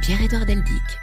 Pierre-Édouard Deldic.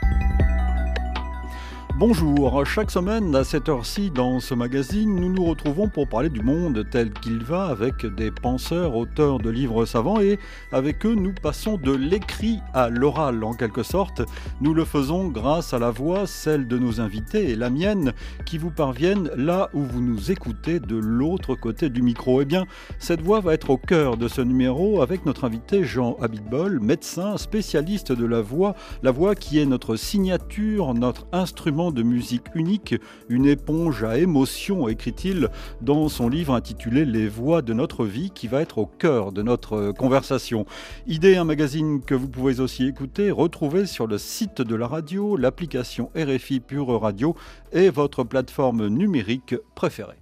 Bonjour, chaque semaine à cette heure-ci dans ce magazine, nous nous retrouvons pour parler du monde tel qu'il va avec des penseurs, auteurs de livres savants et avec eux nous passons de l'écrit à l'oral en quelque sorte. Nous le faisons grâce à la voix, celle de nos invités et la mienne qui vous parviennent là où vous nous écoutez de l'autre côté du micro. Eh bien, cette voix va être au cœur de ce numéro avec notre invité Jean Abitbol, médecin spécialiste de la voix, la voix qui est notre signature, notre instrument de musique unique, une éponge à émotions, écrit-il dans son livre intitulé Les voix de notre vie, qui va être au cœur de notre conversation. Idée, un magazine que vous pouvez aussi écouter, retrouver sur le site de la radio, l'application RFI Pure Radio et votre plateforme numérique préférée.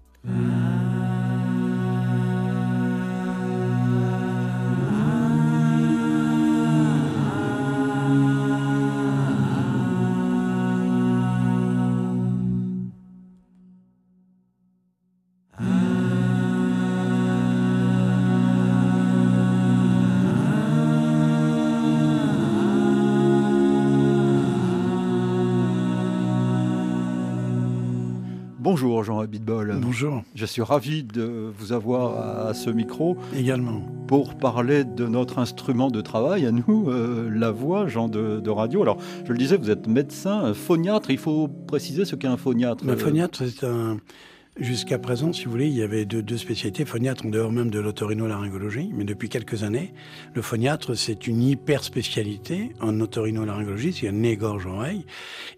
Bonjour Jean Abitbol. Bonjour. Je suis ravi de vous avoir à ce micro. Également. Pour parler de notre instrument de travail, à nous, euh, la voix, Jean de, radio. Alors, je le disais, vous êtes médecin, phoniatre. Il faut préciser ce qu'est un phoniatre. Un phoniatre, c'est un. Jusqu'à présent, si vous voulez, il y avait deux, deux spécialités, phoniatre en dehors même de l'otorhinolaryngologie, mais depuis quelques années, le phoniatre, c'est une hyper spécialité en otorhinolaryngologie, c'est un nez, gorge, oreille,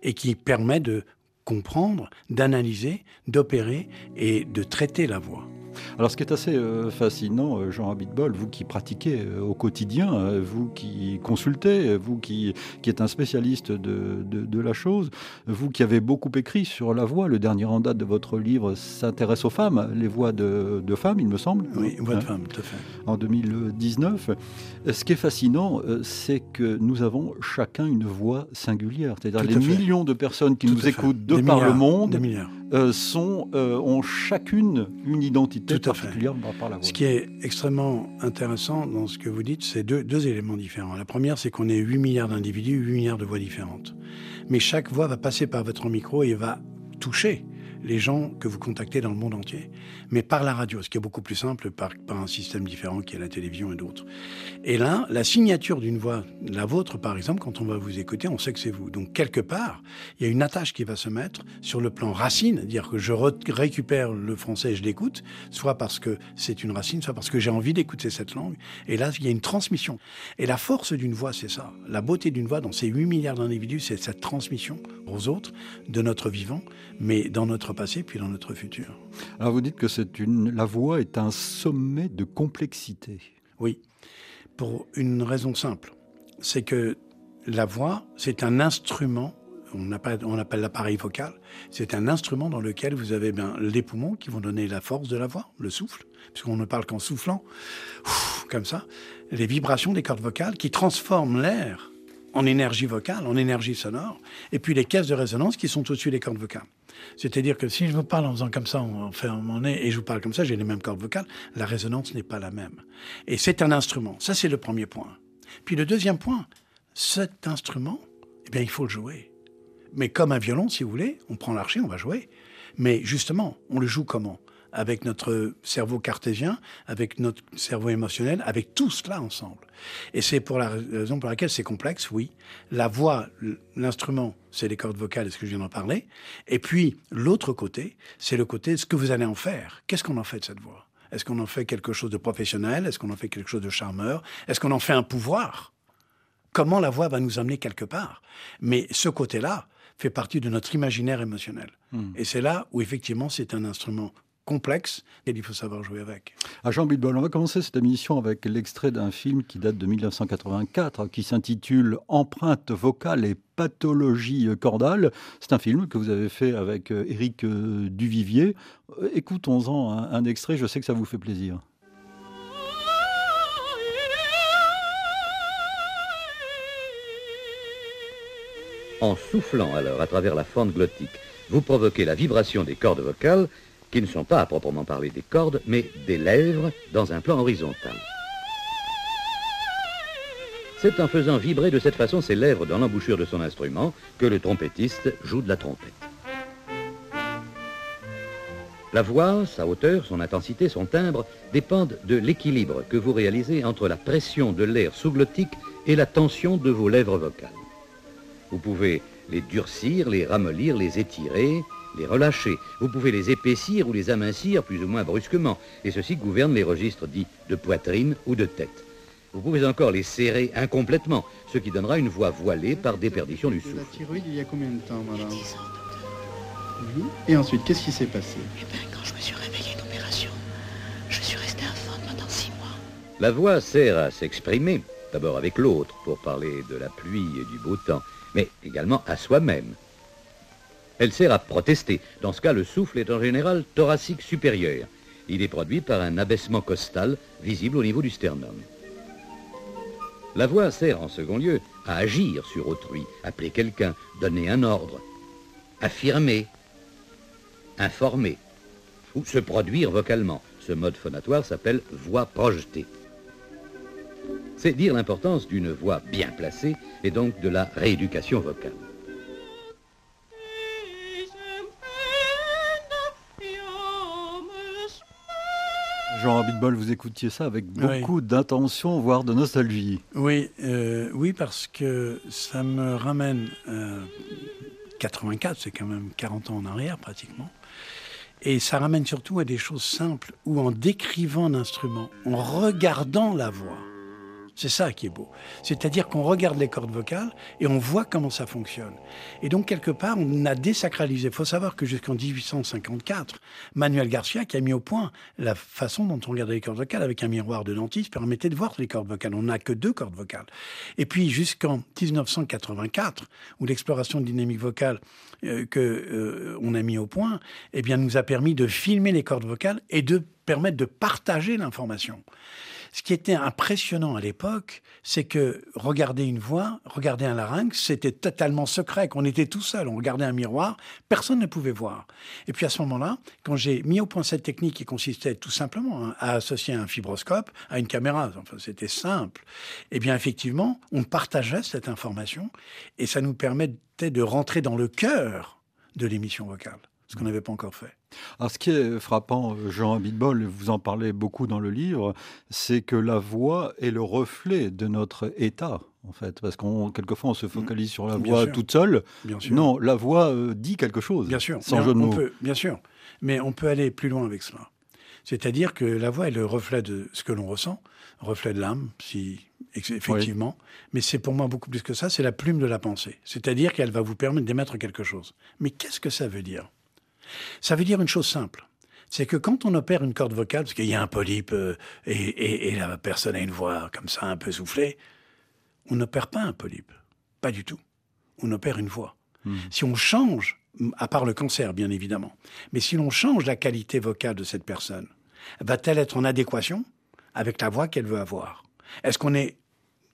et qui permet de comprendre, d'analyser, d'opérer et de traiter la voix. Alors, ce qui est assez euh, fascinant, euh, Jean Abitbol, vous qui pratiquez euh, au quotidien, vous qui consultez, vous qui, qui êtes un spécialiste de, de, la chose, vous qui avez beaucoup écrit sur la voix, le dernier en date de votre livre s'intéresse aux femmes, les voix de, de, femmes, il me semble. Oui, voix de hein, femmes, tout à fait. En 2019. Ce qui est fascinant, c'est que nous avons chacun une voix singulière. C'est-à-dire les millions de personnes qui nous écoutent de par le monde sont, ont chacune une identité tout à fait. Ce qui est extrêmement intéressant dans ce que vous dites, c'est deux, deux éléments différents. La première, c'est qu'on est 8 milliards d'individus, 8 milliards de voix différentes. Mais chaque voix va passer par votre micro et va toucher les gens que vous contactez dans le monde entier, mais par la radio, ce qui est beaucoup plus simple, par, par un système différent qui est la télévision et d'autres. Et là, la signature d'une voix, la vôtre par exemple, quand on va vous écouter, on sait que c'est vous. Donc quelque part, il y a une attache qui va se mettre sur le plan racine, dire que je récupère le français et je l'écoute, soit parce que c'est une racine, soit parce que j'ai envie d'écouter cette langue. Et là, il y a une transmission. Et la force d'une voix, c'est ça. La beauté d'une voix dans ces 8 milliards d'individus, c'est cette transmission aux autres de notre vivant, mais dans notre passé puis dans notre futur. Alors vous dites que c'est une, la voix est un sommet de complexité. Oui, pour une raison simple, c'est que la voix, c'est un instrument. On appelle, on appelle l'appareil vocal. C'est un instrument dans lequel vous avez bien les poumons qui vont donner la force de la voix, le souffle, puisqu'on ne parle qu'en soufflant, comme ça. Les vibrations des cordes vocales qui transforment l'air en énergie vocale, en énergie sonore, et puis les caisses de résonance qui sont au-dessus des cordes vocales. C'est-à-dire que si je vous parle en faisant comme ça, on fait mon nez, et je vous parle comme ça, j'ai les mêmes cordes vocales, la résonance n'est pas la même. Et c'est un instrument. Ça, c'est le premier point. Puis le deuxième point, cet instrument, eh bien, il faut le jouer. Mais comme un violon, si vous voulez, on prend l'archer, on va jouer. Mais justement, on le joue comment? Avec notre cerveau cartésien, avec notre cerveau émotionnel, avec tout cela ensemble. Et c'est pour la raison pour laquelle c'est complexe, oui. La voix, l'instrument, c'est les cordes vocales, est-ce que je viens d'en parler. Et puis, l'autre côté, c'est le côté, ce que vous allez en faire. Qu'est-ce qu'on en fait de cette voix? Est-ce qu'on en fait quelque chose de professionnel? Est-ce qu'on en fait quelque chose de charmeur? Est-ce qu'on en fait un pouvoir? Comment la voix va nous amener quelque part? Mais ce côté-là, fait partie de notre imaginaire émotionnel. Hmm. Et c'est là où effectivement c'est un instrument complexe et il faut savoir jouer avec. À Jean Bilbol, on va commencer cette émission avec l'extrait d'un film qui date de 1984 qui s'intitule Empreinte vocale et pathologie cordale. C'est un film que vous avez fait avec euh, Éric euh, Duvivier. Euh, écoutons-en un, extrait, je sais que ça vous fait plaisir. En soufflant alors à travers la fente glottique, vous provoquez la vibration des cordes vocales qui ne sont pas à proprement parler des cordes, mais des lèvres dans un plan horizontal. C'est en faisant vibrer de cette façon ses lèvres dans l'embouchure de son instrument que le trompettiste joue de la trompette. La voix, sa hauteur, son intensité, son timbre dépendent de l'équilibre que vous réalisez entre la pression de l'air sous-glottique et la tension de vos lèvres vocales. Vous pouvez les durcir, les ramollir, les étirer, les relâcher. Vous pouvez les épaissir ou les amincir plus ou moins brusquement, et ceci gouverne les registres dits de poitrine ou de tête. Vous pouvez encore les serrer incomplètement, ce qui donnera une voix voilée par déperdition du souffle. La thyroïde, il y a combien de temps, madame? Et ensuite, qu'est-ce qui s'est passé? Eh bien, quand je me suis réveillée d'opération, je suis restée infante pendant six mois. La voix sert à s'exprimer, d'abord avec l'autre, pour parler de la pluie et du beau temps, mais également à soi-même. Elle sert à protester. Dans ce cas, le souffle est en général thoracique supérieur. Il est produit par un abaissement costal visible au niveau du sternum. La voix sert en second lieu à agir sur autrui, appeler quelqu'un, donner un ordre, affirmer, informer ou se produire vocalement. Ce mode phonatoire s'appelle voix projetée. C'est dire l'importance d'une voix bien placée et donc de la rééducation vocale. Jean Abitbol, vous écoutiez ça avec Oui. beaucoup d'intention, voire de nostalgie. Oui, euh, oui, parce que ça me ramène euh, 84, c'est quand même 40 ans en arrière pratiquement. Et ça ramène surtout à des choses simples où en décrivant l'instrument, en regardant la voix, c'est ça qui est beau. C'est-à-dire qu'on regarde les cordes vocales et on voit comment ça fonctionne. Et donc, quelque part, on a désacralisé. Il faut savoir que jusqu'en 1854, Manuel Garcia, qui a mis au point la façon dont on regardait les cordes vocales avec un miroir de dentiste, permettait de voir les cordes vocales. On n'a que deux cordes vocales. Et puis, jusqu'en 1984, où l'exploration dynamique vocale euh, euh, a mis au point, eh bien, nous a permis de filmer les cordes vocales et de permettre de partager l'information. Ce qui était impressionnant à l'époque, c'est que regarder une voix, regarder un larynx, c'était totalement secret, qu'on était tout seul, on regardait un miroir, personne ne pouvait voir. Et puis à ce moment-là, quand j'ai mis au point cette technique qui consistait tout simplement hein, à associer un fibroscope à une caméra, enfin c'était simple, eh bien effectivement, on partageait cette information et ça nous permettait de rentrer dans le cœur de l'émission vocale, ce qu'on n'avait pas encore fait. Alors, ce qui est frappant, Jean Abitbol, vous en parlez beaucoup dans le livre, c'est que la voix est le reflet de notre état, en fait. Parce qu'on, quelquefois, on se focalise sur la Bien voix sûr. toute seule. Bien sûr. Non, la voix euh, dit quelque chose. Bien sûr. Sans jeu de on mots. peut- bien sûr. Mais on peut aller plus loin avec cela. C'est-à-dire que la voix est le reflet de ce que l'on ressent, reflet de l'âme, si effectivement. Mais c'est pour moi beaucoup plus que ça. C'est la plume de la pensée. C'est-à-dire qu'elle va vous permettre d'émettre quelque chose. Mais qu'est-ce que ça veut dire? Ça veut dire une chose simple. C'est que quand on opère une corde vocale, parce qu'il y a un polype euh, et, et- et la personne a une voix comme ça un peu soufflée, on n'opère pas un polype. Pas du tout. On opère une voix. Si on change, à part le cancer bien évidemment, mais si l'on change la qualité vocale de cette personne, va-t-elle être en adéquation avec la voix qu'elle veut avoir? Est-ce qu'on est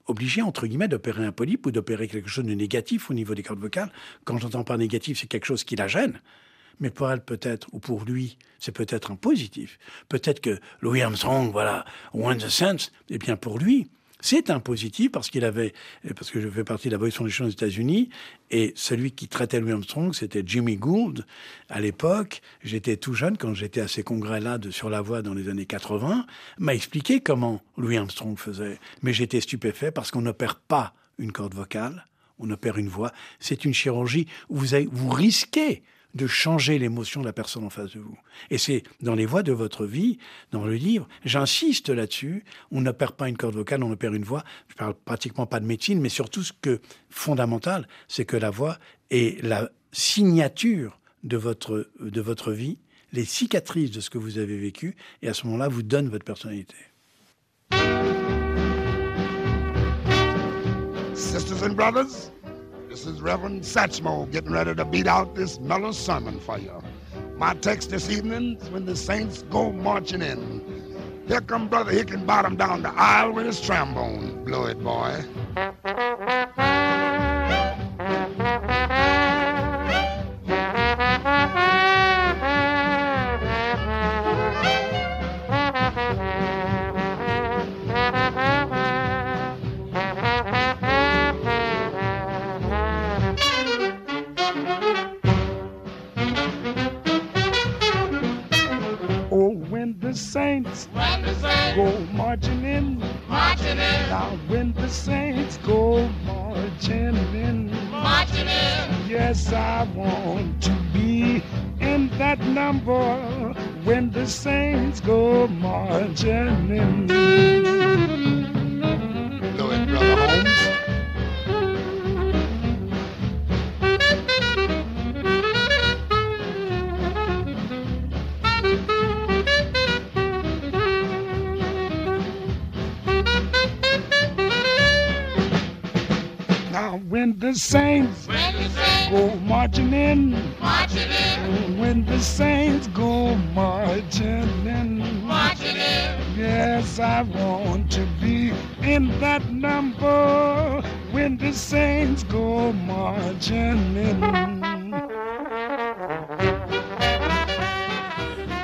obligé, entre guillemets, d'opérer un polype ou d'opérer quelque chose de négatif au niveau des cordes vocales? Quand j'entends par négatif, c'est quelque chose qui la gêne. Mais pour elle, peut-être, ou pour lui, c'est peut-être un positif. Peut-être que Louis Armstrong, voilà, One the Sense, eh bien, pour lui, c'est un positif parce qu'il avait, parce que je fais partie de la Voice Foundation aux États-Unis, et celui qui traitait Louis Armstrong, c'était Jimmy Gould. À l'époque, j'étais tout jeune quand j'étais à ces congrès-là de sur la voie dans les années 80, m'a expliqué comment Louis Armstrong faisait. Mais j'étais stupéfait parce qu'on n'opère pas une corde vocale, on opère une voix. C'est une chirurgie où vous, vous risquez de changer l'émotion de la personne en face de vous. Et c'est dans les voix de votre vie, dans le livre, j'insiste là-dessus, on n'opère pas une corde vocale, on opère une voix. Je parle pratiquement pas de médecine, mais surtout ce que fondamental, c'est que la voix est la signature de votre, de votre vie, les cicatrices de ce que vous avez vécu, et à ce moment-là, vous donne votre personnalité. Sisters and brothers, this is Reverend Satchmo getting ready to beat out this mellow sermon for you. My text this evening is when the saints go marching in. Here come Brother Hickenbottom down the aisle with his trombone. Blow it, boy. Saints, go marching in, marching in. now when the saints go marching in, yes, I want to be in that number when the saints go marching in. Go ahead, Brother Holmes. When the saints go marching in, when the saints go marching in, yes, I want to be in that number. When the saints go marching in.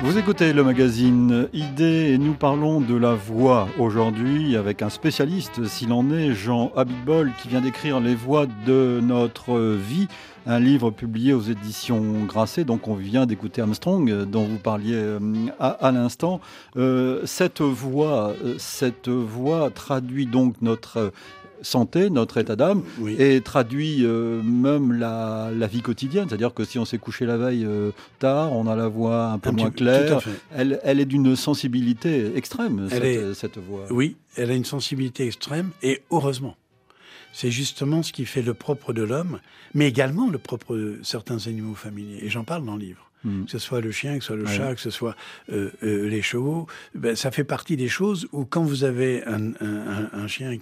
Vous écoutez le magazine Idée et nous parlons de la voix aujourd'hui avec un spécialiste, s'il en est, Jean Abitbol, qui vient d'écrire Les voix de notre vie, un livre publié aux éditions Grasset. Donc on vient d'écouter Armstrong, euh, dont vous parliez euh, à, l'instant. Euh, cette voix, cette voix traduit donc notre santé, notre état d'âme, Oui. et traduit euh, même la, la vie quotidienne. C'est-à-dire que si on s'est couché la veille euh, tard, on a la voix un peu Un moins claire. Elle, elle est d'une sensibilité extrême, Elle cette, est- cette voix. Oui, elle a une sensibilité extrême et heureusement. C'est justement ce qui fait le propre de l'homme, mais également le propre de certains animaux familiers. Et j'en parle dans le livre. Mm. Que ce soit le chien, que ce soit le Ouais. chat, que ce soit euh, euh, les chevaux, ben, ça fait partie des choses où quand vous avez un- un chien,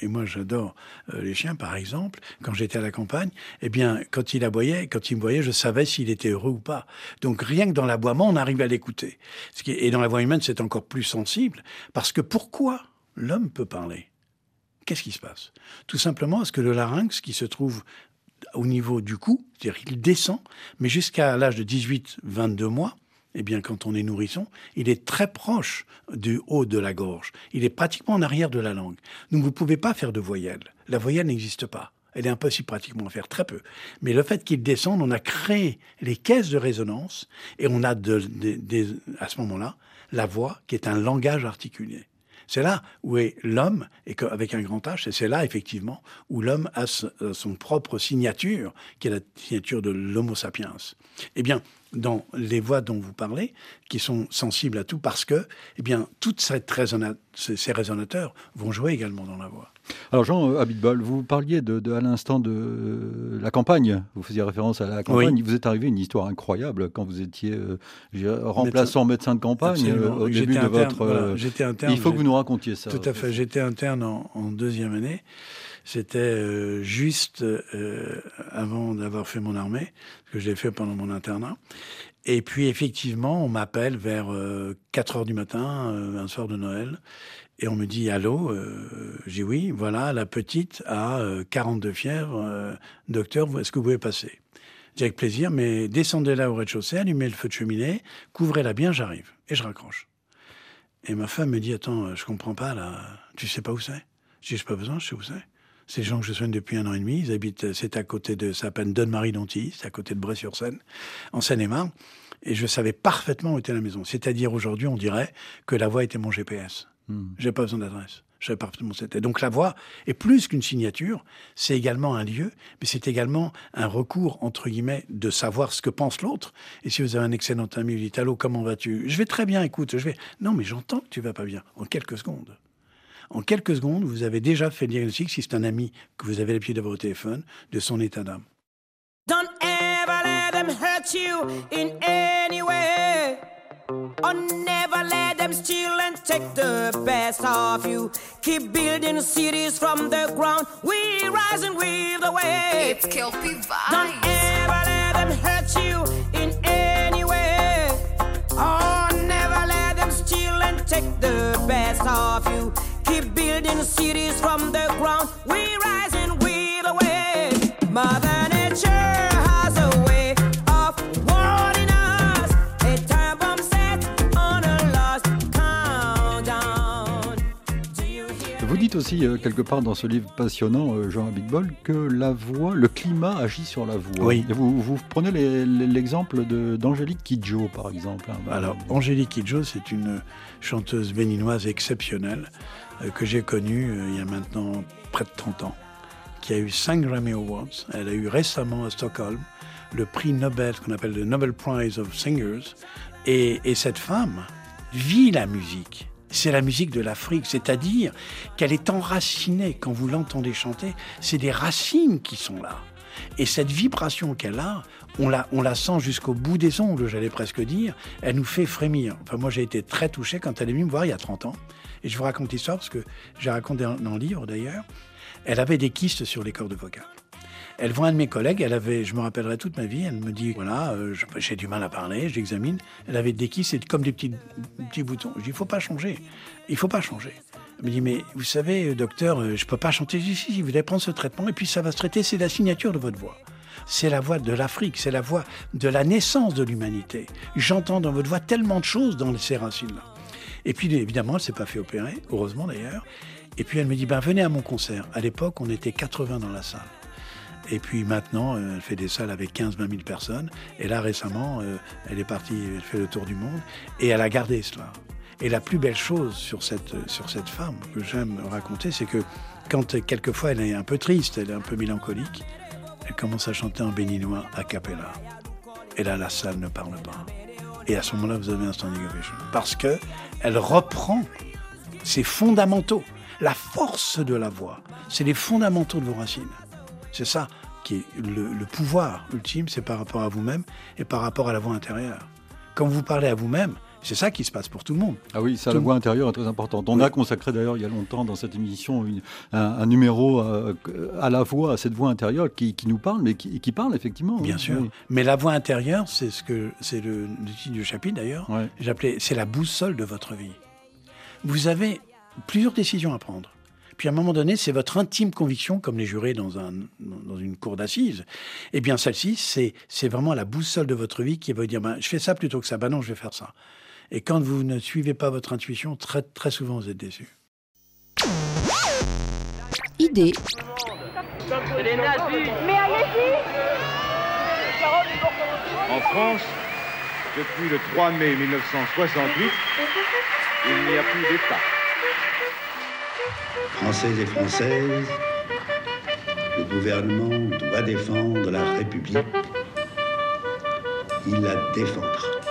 et moi j'adore euh, les chiens par exemple, quand j'étais à la campagne, eh bien quand il aboyait, quand il me voyait, je savais s'il était heureux ou pas. Donc rien que dans l'aboiement, on arrive à l'écouter. Et dans la voix humaine, c'est encore plus sensible, parce que pourquoi l'homme peut parler? Qu'est-ce qui se passe? Tout simplement parce que le larynx, qui se trouve au niveau du cou, c'est-à-dire qu'il descend, mais jusqu'à l'âge de 18-22 mois, eh bien, quand on est nourrisson, il est très proche du haut de la gorge. Il est pratiquement en arrière de la langue. Donc, vous ne pouvez pas faire de voyelle. La voyelle n'existe pas. Elle est impossible pratiquement à faire, très peu. Mais le fait qu'il descende, on a créé les caisses de résonance et on a à ce moment-là la voix qui est un langage articulé. C'est là où est l'homme, et avec un grand H, et c'est là, effectivement, où l'homme a euh, son propre signature, qui est la signature de l'Homo sapiens. Eh bien, dans les voix dont vous parlez, qui sont sensibles à tout, parce que, eh bien, toutes cette résona- ces, résonateurs vont jouer également dans la voix. Alors Jean euh, Abitbol, vous parliez de, de- à l'instant de euh, la campagne. Vous faisiez référence à la campagne. Oui. Vous êtes arrivé une histoire incroyable quand vous étiez euh, remplaçant médecin de campagne euh, au début j'étais de interne, votre. voilà, j'étais interne, il faut que vous nous racontiez ça. Tout à fait. J'étais interne en, en deuxième année. C'était euh, juste euh, avant d'avoir fait mon armée, que je l'ai fait pendant mon internat. Et puis effectivement, on m'appelle vers euh, 4 heures du matin, euh, un soir de Noël, et on me dit allô. Euh, J'ai oui. Voilà, la petite a euh, 42 fièvres. euh, docteur, est-ce que vous pouvez passer? J'ai avec plaisir, mais descendez là au rez-de-chaussée, allumez le feu de cheminée, couvrez-la bien, j'arrive. Et je raccroche. Et ma femme me dit Attends, euh, je comprends pas là. Tu sais pas où c'est? J'ai pas besoin, je sais où c'est. Des gens que je soigne depuis un an et demi. Ils habitent, euh, c'est à côté de, ça s'appelle Donne-Marie-Dontilly, c'est à côté de Bray-sur-Seine, en Seine-et-Marne. Et je savais parfaitement où était la maison. C'est-à-dire aujourd'hui, on dirait que la voix était mon GPS. Hmm. J'ai pas besoin d'adresse. Je savais parfaitement où c'était. Donc la voix est plus qu'une signature, c'est également un lieu, mais c'est également un recours, entre guillemets, de savoir ce que pense l'autre. Et si vous avez un excellent ami, vous dites Allô, comment vas-tu? Je vais très bien, écoute, je vais. Non, mais j'entends que tu vas pas bien. En quelques secondes. En quelques secondes, vous avez déjà fait le diagnostic, si c'est un ami que vous avez l'habitude d'avoir au téléphone, de son état d'âme. Don't ever let them hurt you in any way. Or never let them steal and take the best of you. Keep building cities from the ground. We rise and we the way. It's Kelpie Don't Vibes. ever let them hurt you in any way. Oh, never let them steal and take the best of you. Keep building cities from the ground. We rise and we the way. Mother Nature has a way of warning us. A time bomb set on a lost countdown. Do you hear Vous dites aussi euh, quelque part dans ce livre passionnant, euh, Jean Abitbol, que la voix, le climat agit sur la voix. Oui. Vous, vous prenez l'exemple d'Angélique Kidjo, par exemple. hein. Alors, Angélique Kidjo, c'est une chanteuse béninoise exceptionnelle que j'ai connue euh, il y a maintenant près de 30 ans, qui a eu 5 Grammy Awards. Elle a eu récemment à Stockholm le prix Nobel, qu'on appelle le Nobel Prize of Singers. Et, et cette femme vit la musique. C'est la musique de l'Afrique, c'est-à-dire qu'elle est enracinée. Quand vous l'entendez chanter, c'est des racines qui sont là. Et cette vibration qu'elle a, on la, on la sent jusqu'au bout des ongles, j'allais presque dire. Elle nous fait frémir. Enfin, moi, j'ai été très touché quand elle est venue me voir il y a 30 ans. Et je vous raconte l'histoire parce que j'ai raconté dans le livre d'ailleurs. Elle avait des kystes sur les cordes vocales. Elle voit un de mes collègues, elle avait, je me rappellerai toute ma vie, elle me dit, voilà, euh, j'ai du mal à parler, je l'examine. Elle avait des kystes, c'est comme des petits, petits boutons. Je dis, il faut pas changer. Il faut pas changer. Elle me dit, mais vous savez, euh, docteur, euh, je peux pas chanter. Je dis, si, si, vous allez prendre ce traitement et puis ça va se traiter, c'est la signature de votre voix. C'est la voix de l'Afrique, c'est la voix de la naissance de l'humanité. J'entends dans votre voix tellement de choses dans ces racines-là. Et puis, évidemment, elle s'est pas fait opérer, heureusement d'ailleurs. Et puis, elle me dit, ben, venez à mon concert. À l'époque, on était 80 dans la salle. Et puis maintenant, euh, elle fait des salles avec 15-20 000 personnes. Et là, récemment, euh, elle est partie, elle fait le tour du monde. Et elle a gardé cela. Et la plus belle chose sur cette, sur cette femme que j'aime raconter, c'est que quand euh, quelquefois elle est un peu triste, elle est un peu mélancolique, elle commence à chanter en béninois a cappella. Et là, la salle ne parle pas. Et à ce moment-là, vous avez un standing ovation. Parce que elle reprend ses fondamentaux. La force de la voix, c'est les fondamentaux de vos racines. C'est ça qui est le, le pouvoir ultime, c'est par rapport à vous-même et par rapport à la voix intérieure. Quand vous parlez à vous-même, c'est ça qui se passe pour tout le monde. Ah oui, ça, Tout- la voix intérieure est très importante. On Oui. a consacré d'ailleurs il y a longtemps dans cette émission une- un, un numéro euh, à la voix, à cette voix intérieure qui, qui nous parle, mais qui, qui parle effectivement. Bien oui. sûr. Mais la voix intérieure, c'est ce que c'est le, le titre du chapitre d'ailleurs. Ouais. J'appelais, c'est la boussole de votre vie. Vous avez plusieurs décisions à prendre. Puis à un moment donné, c'est votre intime conviction, comme les jurés dans, un, dans une cour d'assises. Eh bien, celle-ci, c'est, c'est vraiment la boussole de votre vie qui va vous dire, ben, je fais ça plutôt que ça. Ben non, je vais faire ça. Et quand vous ne suivez pas votre intuition, très, très souvent, vous êtes déçu. Idée, En France, depuis le 3 mai 1968, il n'y a plus d'État. Français et Françaises, le gouvernement doit défendre la République. Il la défendra.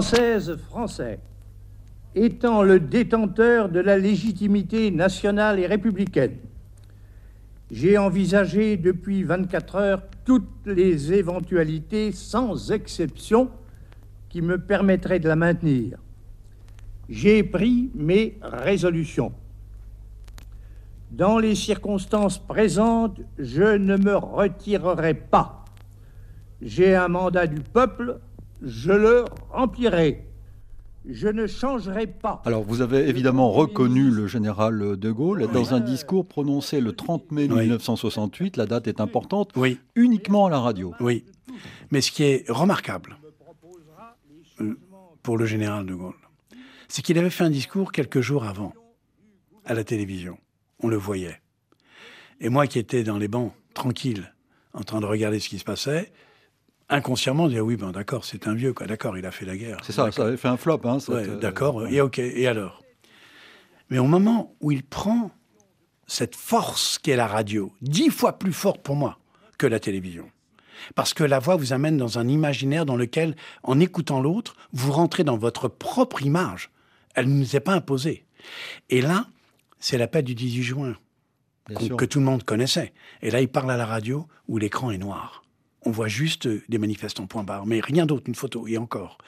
Française, Français, étant le détenteur de la légitimité nationale et républicaine, j'ai envisagé depuis 24 heures toutes les éventualités, sans exception, qui me permettraient de la maintenir. J'ai pris mes résolutions. Dans les circonstances présentes, je ne me retirerai pas. J'ai un mandat du peuple, je le remplirai. Je ne changerai pas. Alors, vous avez évidemment reconnu le général de Gaulle dans un discours prononcé le 30 mai Oui. 1968. La date est importante, Oui. uniquement à la radio. Oui. Mais ce qui est remarquable euh, pour le général de Gaulle, c'est qu'il avait fait un discours quelques jours avant, à la télévision. On le voyait. Et moi qui étais dans les bancs, tranquille, en train de regarder ce qui se passait, inconsciemment, dire oui, ben d'accord, c'est un vieux, quoi. D'accord, il a fait la guerre. C'est ça, ça avait fait un flop. Hein, Ouais, euh, d'accord, et ok, et alors? Mais au moment où il prend cette force qu'est la radio, dix fois plus forte pour moi que la télévision, parce que la voix vous amène dans un imaginaire dans lequel, en écoutant l'autre, vous rentrez dans votre propre image. Elle ne nous est pas imposée. Et là, c'est l'appel du 18 juin, que tout le monde connaissait. Et là, il parle à la radio où l'écran est noir. On voit juste des manifestants, point barre, mais rien d'autre, une photo, et encore.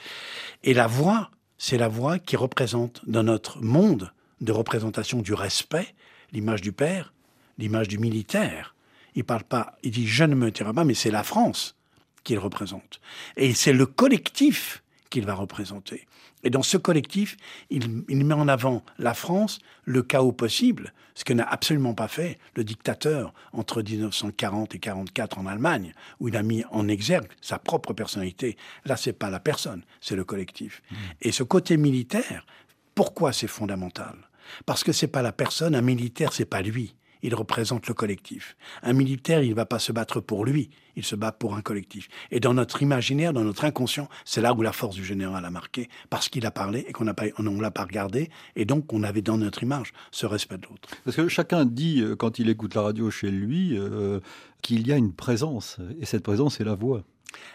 Et la voix, c'est la voix qui représente dans notre monde de représentation du respect, l'image du père, l'image du militaire. Il parle pas, il dit je ne me tairai pas, mais c'est la France qu'il représente. Et c'est le collectif qu'il va représenter. Et dans ce collectif, il, il met en avant la France, le chaos possible, ce que n'a absolument pas fait le dictateur entre 1940 et 44 en Allemagne, où il a mis en exergue sa propre personnalité. Là, c'est pas la personne, c'est le collectif. Et ce côté militaire, pourquoi c'est fondamental? Parce que c'est pas la personne, un militaire, c'est pas lui il représente le collectif. Un militaire, il ne va pas se battre pour lui, il se bat pour un collectif. Et dans notre imaginaire, dans notre inconscient, c'est là où la force du général a marqué, parce qu'il a parlé et qu'on on l'a pas regardé, et donc on avait dans notre image ce respect de l'autre. Parce que chacun dit, euh, quand il écoute la radio chez lui, euh, qu'il y a une présence, et cette présence, c'est la voix.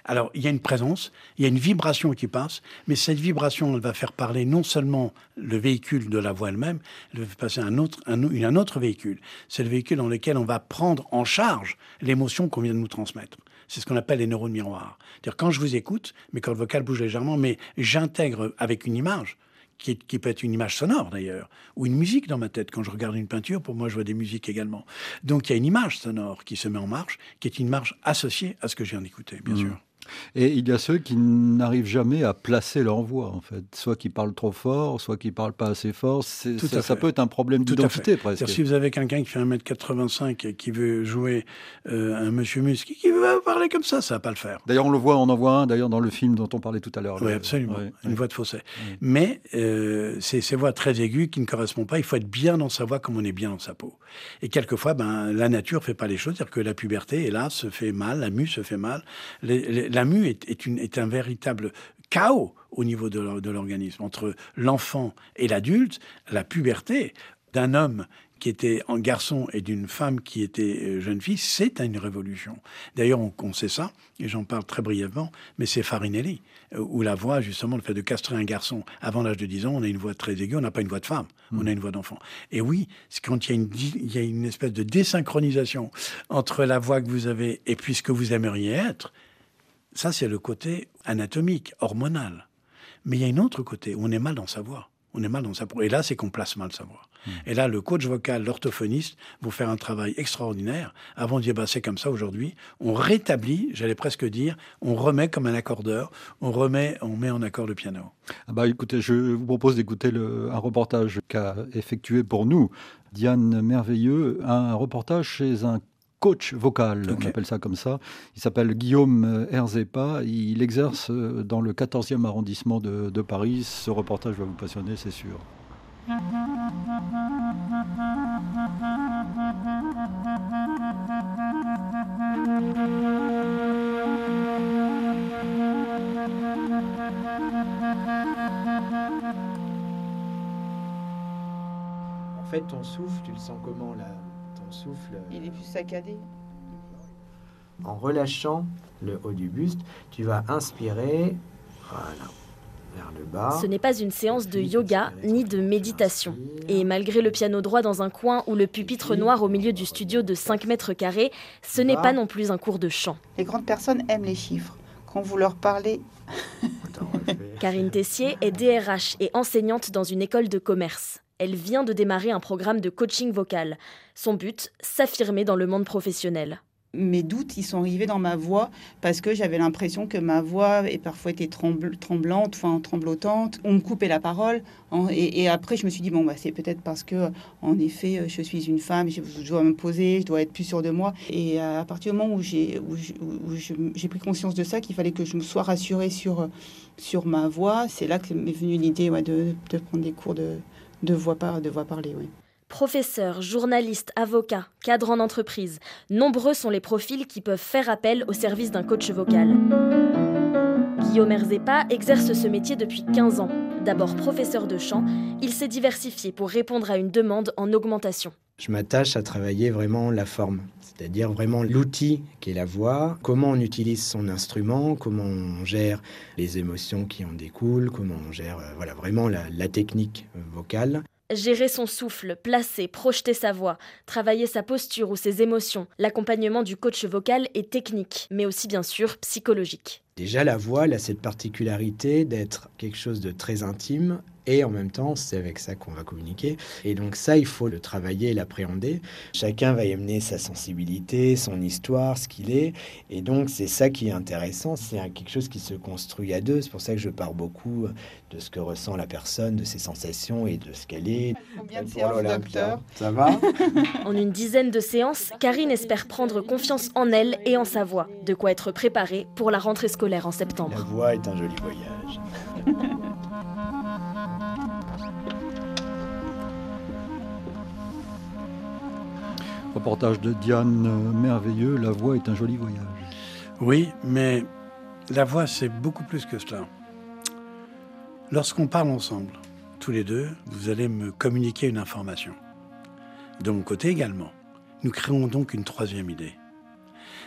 Alors, il y a une présence, il y a une vibration qui passe, mais cette vibration, va faire parler non seulement le véhicule de la voix elle-même, elle va passer un autre, un, un autre véhicule. C'est le véhicule dans lequel on va prendre en charge l'émotion qu'on vient de nous transmettre. C'est ce qu'on appelle les neurones miroirs. C'est-à-dire, quand je vous écoute, mes cordes vocales bougent légèrement, mais j'intègre avec une image, qui, peut être une image sonore d'ailleurs, ou une musique dans ma tête. Quand je regarde une peinture, pour moi, je vois des musiques également. Donc il y a une image sonore qui se met en marche, qui est une marche associée à ce que je viens d'écouter, bien mmh. sûr. Et il y a ceux qui n'arrivent jamais à placer leur voix, en fait. Soit qui parlent trop fort, soit qui parlent pas assez fort. Ça, ça, peut être un problème d'identité, presque. Si vous avez quelqu'un qui fait 1m85 et qui veut jouer euh, un Monsieur Musk, qui veut parler comme ça, ça va pas le faire. D'ailleurs, on le voit, on en voit un, d'ailleurs, dans le film dont on parlait tout à l'heure. Oui, absolument. une voix de fausset. Mais euh, c'est ces voix très aiguës qui ne correspondent pas. Il faut être bien dans sa voix comme on est bien dans sa peau. Et quelquefois, ben, la nature fait pas les choses. C'est-à-dire que la puberté, hélas, se fait mal, la mue se fait mal. les, la mue est, un véritable chaos au niveau de l'organisme. Entre l'enfant et l'adulte, la puberté d'un homme qui était un garçon et d'une femme qui était euh, jeune fille, c'est une révolution. D'ailleurs, on, sait ça, et j'en parle très brièvement, mais c'est Farinelli, euh, où la voix, justement, le fait de castrer un garçon avant l'âge de 10 ans, on a une voix très aiguë, on n'a pas une voix de femme, on a une voix d'enfant. Et oui, c'est quand il y, a une, il y a une espèce de désynchronisation entre la voix que vous avez et puis ce que vous aimeriez être, ça, c'est le côté anatomique, hormonal. Mais il y a un autre côté où on est mal dans sa voix. On est mal dans sa voix. Et là, c'est qu'on place mal sa voix. Hmm. Et là, le coach vocal, l'orthophoniste, vont faire un travail extraordinaire avant de dire, bah, c'est comme ça aujourd'hui. On rétablit, j'allais presque dire, on remet comme un accordeur, on remet, on met en accord le piano. Ah bah, écoutez, je vous propose d'écouter un reportage qu'a effectué pour nous Diane Merveilleux, un reportage chez un coach vocal, on appelle ça comme ça. Il s'appelle Guillaume euh, Herzepa. Il exerce euh, dans le 14e arrondissement de, de Paris. Ce reportage va vous passionner, c'est sûr. En fait, ton souffle, tu le sens comment là? Souffle. Euh, Il est plus saccadé. En relâchant le haut du buste, tu vas inspirer, voilà, vers le bas. Ce n'est pas une séance de yoga ni de méditation. Et malgré le piano droit dans un coin ou le pupitre noir au milieu du studio de 5 mètres carrés, ce n'est pas non plus un cours de chant. Les grandes personnes aiment les chiffres. Quand vous leur parlez... Karine Tessier est DRH et enseignante dans une école de commerce. Elle vient de démarrer un programme de coaching vocal. Son but, s'affirmer dans le monde professionnel. Mes doutes, ils sont arrivés dans ma voix parce que j'avais l'impression que ma voix est parfois était tremblante, enfin tremblotante. On me coupait la parole. et, après, je me suis dit, bon, bah, c'est peut-être parce que, en effet, je suis une femme, je, dois me poser, je dois être plus sûre de moi. Et à partir du moment où j'ai pris conscience de ça, qu'il fallait que je me sois rassurée sur, sur ma voix, c'est là que m'est venue l'idée de, de prendre des cours de, de voix, par, parlée, oui. Professeur, journaliste, avocat, cadre en entreprise, nombreux sont les profils qui peuvent faire appel au service d'un coach vocal. Guillaume Erzepa exerce ce métier depuis 15 ans. D'abord professeur de chant, il s'est diversifié pour répondre à une demande en augmentation. Je m'attache à travailler vraiment la forme, c'est-à-dire vraiment l'outil qui est la voix, comment on utilise son instrument, comment on gère les émotions qui en découlent, comment on gère euh, voilà, vraiment la, la technique vocale. Gérer son souffle, placer, projeter sa voix, travailler sa posture ou ses émotions. L'accompagnement du coach vocal est technique, mais aussi bien sûr psychologique. Déjà, la voix a cette particularité d'être quelque chose de très intime et en même temps, c'est avec ça qu'on va communiquer. Et donc ça, il faut le travailler et l'appréhender. Chacun va y amener sa sensibilité, son histoire, ce qu'il est. Et donc c'est ça qui est intéressant. C'est quelque chose qui se construit à deux. C'est pour ça que je parle beaucoup de ce que ressent la personne, de ses sensations et de ce qu'elle est. Combien de séances, docteur? Ça va? En une dizaine de séances, Karine espère prendre confiance en elle et en sa voix, de quoi être préparée pour la rentrée scolaire en septembre. La voix est un joli voyage. Reportage de Diane euh, Merveilleux, La voix est un joli voyage. Oui, mais la voix, c'est beaucoup plus que cela. Lorsqu'on parle ensemble, tous les deux, vous allez me communiquer une information. De mon côté également, nous créons donc une troisième idée.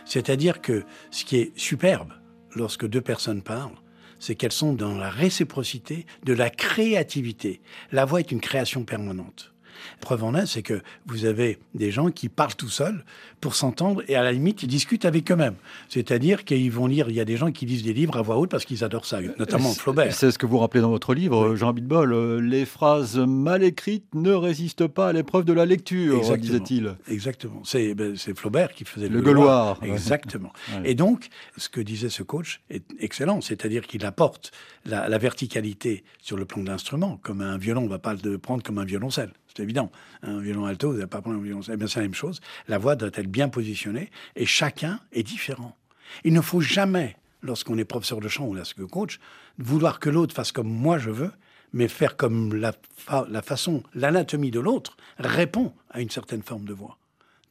C'est-à-dire que ce qui est superbe lorsque deux personnes parlent, c'est qu'elles sont dans la réciprocité de la créativité. La voix est une création permanente. Preuve en est, c'est que vous avez des gens qui parlent tout seuls pour s'entendre et à la limite, ils discutent avec eux-mêmes. C'est-à-dire qu'ils vont lire, il y a des gens qui lisent des livres à voix haute parce qu'ils adorent ça, notamment Flaubert. C'est ce que vous rappelez dans votre livre, Jean Bitbol. euh, Les phrases mal écrites ne résistent pas à l'épreuve de la lecture, disait-il. Exactement. C'est ben, c'est Flaubert qui faisait le, Le Gauloir. Exactement. Ouais. Et donc, ce que disait ce coach est excellent, c'est-à-dire qu'il apporte la, la verticalité sur le plan de l'instrument. Comme un violon, on ne va pas le prendre comme un violoncelle. C'est évident. Un violon alto, vous n'allez pas prendre un violoncelle. Eh bien, c'est la même chose. La voix doit être bien positionnée et chacun est différent. Il ne faut jamais, lorsqu'on est professeur de chant ou lorsque coach, vouloir que l'autre fasse comme moi je veux, mais faire comme la façon, l'anatomie de l'autre répond à une certaine forme de voix.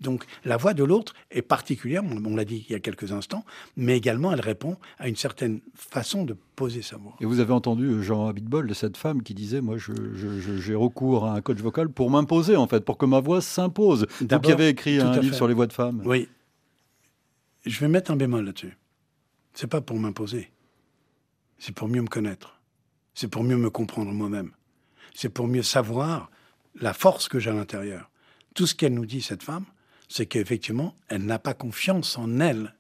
Donc la voix de l'autre est particulière, on, l'a dit il y a quelques instants, mais également elle répond à une certaine façon de poser sa voix. Et vous avez entendu Jean Abitbol de cette femme qui disait Moi, je- je- je- j'ai recours à un coach vocal pour m'imposer, en fait, pour que ma voix s'impose. Vous qui avez écrit un livre fait. sur les voix de femmes. Oui. Je vais mettre un bémol là-dessus. C'est pas pour m'imposer. C'est pour mieux me connaître. C'est pour mieux me comprendre moi-même. C'est pour mieux savoir la force que j'ai à l'intérieur. Tout ce qu'elle nous dit, cette femme, c'est qu'effectivement, elle n'a pas confiance en elle.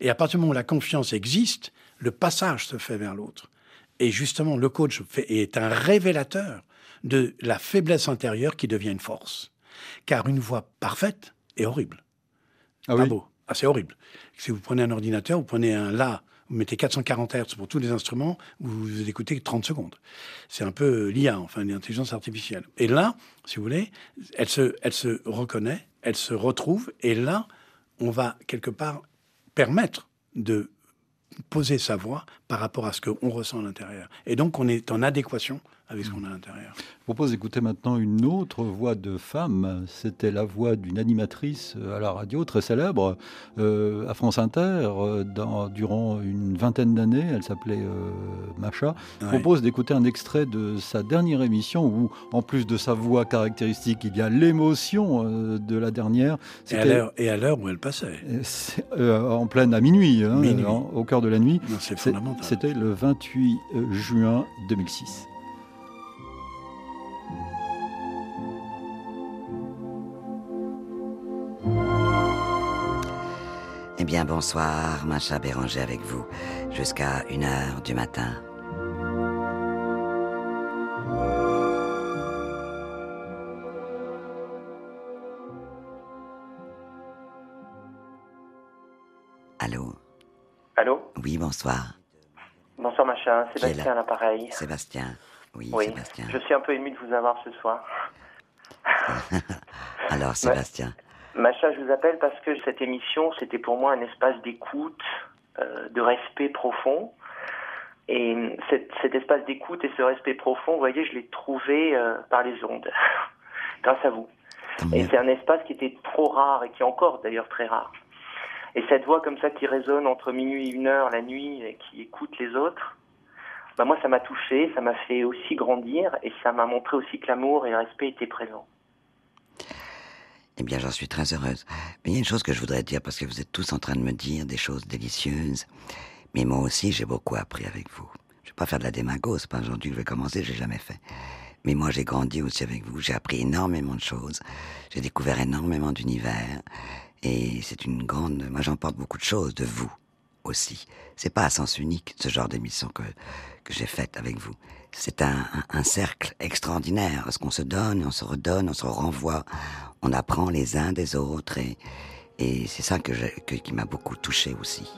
Et à partir du moment où la confiance existe, le passage se fait vers l'autre. Et justement, le coach fait- est un révélateur de la faiblesse intérieure qui devient une force. Car une voix parfaite est horrible. Ah pas oui. beau. Ah, c'est horrible. Si vous prenez un ordinateur, vous prenez un La, vous mettez 440 Hz pour tous les instruments, vous, écoutez 30 secondes. C'est un peu l'IA, enfin l'intelligence artificielle. Et là, si vous voulez, elle se, elle se reconnaît, elle se retrouve, et là, on va quelque part permettre de poser sa voix par rapport à ce qu'on ressent à l'intérieur. Et donc, on est en adéquation avec ce qu'on a à l'intérieur. Je propose d'écouter maintenant une autre voix de femme. C'était la voix d'une animatrice euh, à la radio très célèbre euh, à France Inter euh, dans- durant une vingtaine d'années. Elle s'appelait euh, Macha. Je Ouais. propose d'écouter un extrait de sa dernière émission où, en plus de sa voix caractéristique, il y a l'émotion euh, de la dernière. Et à l'heure- Et à l'heure où elle passait. en pleine à minuit, hein, Minuit. en- au cœur de la nuit. C'était le 28 juin 2006. Eh bien, bonsoir, Macha Béranger avec vous, jusqu'à 1h du matin. Allô? Allô? Oui, bonsoir. Bonsoir Macha, Sébastien à l'appareil. Sébastien. Oui, Oui, Sébastien. je suis un peu ému de vous avoir ce soir. Alors, Sébastien. Macha, je vous appelle parce que cette émission, c'était pour moi un espace d'écoute, euh, de respect profond. Et cet, cet espace d'écoute et ce respect profond, vous voyez, je l'ai trouvé euh, par les ondes, grâce à vous. Et c'est un espace qui était trop rare et qui est encore d'ailleurs très rare. Et cette voix comme ça qui résonne entre minuit et une heure la nuit et qui écoute les autres, bah moi ça m'a touché, ça m'a fait aussi grandir et ça m'a montré aussi que l'amour et le respect étaient présents. Eh bien, j'en suis très heureuse. Mais il y a une chose que je voudrais dire, parce que vous êtes tous en train de me dire des choses délicieuses. Mais moi aussi, j'ai beaucoup appris avec vous. Je vais pas faire de la démago, c'est pas aujourd'hui que je vais commencer, je l'ai jamais fait. Mais moi, j'ai grandi aussi avec vous. J'ai appris énormément de choses. J'ai découvert énormément d'univers. Et c'est une grande, moi, j'emporte beaucoup de choses de vous aussi. C'est pas à sens unique ce genre d'émission que, que j'ai faite avec vous. C'est un, un, cercle extraordinaire. Ce qu'on se donne, on se redonne, on se renvoie, on apprend les uns des autres et, et c'est ça que, que qui m'a beaucoup touché aussi.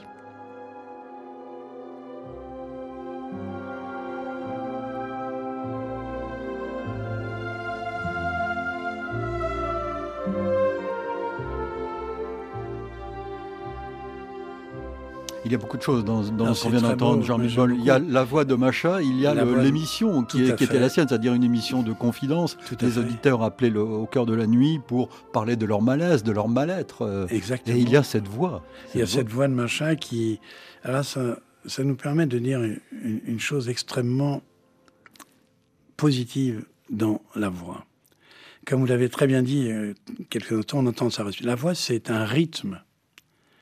Il y a beaucoup de choses dans, dans ce qu'on vient d'entendre, Jean Michel. Il y a la voix de Macha, il y a l'émission qui, qui était la sienne, c'est-à-dire une émission de confidence. Les auditeurs appelaient le, au cœur de la nuit pour parler de leur malaise, de leur mal-être. Exactement. Et il y a cette voix. il y a cette voix de Macha qui. Alors ça, ça nous permet de dire une, une chose extrêmement positive dans la voix. Comme vous l'avez très bien dit, euh, quelques temps, on entend sa respiration. La voix, c'est un rythme,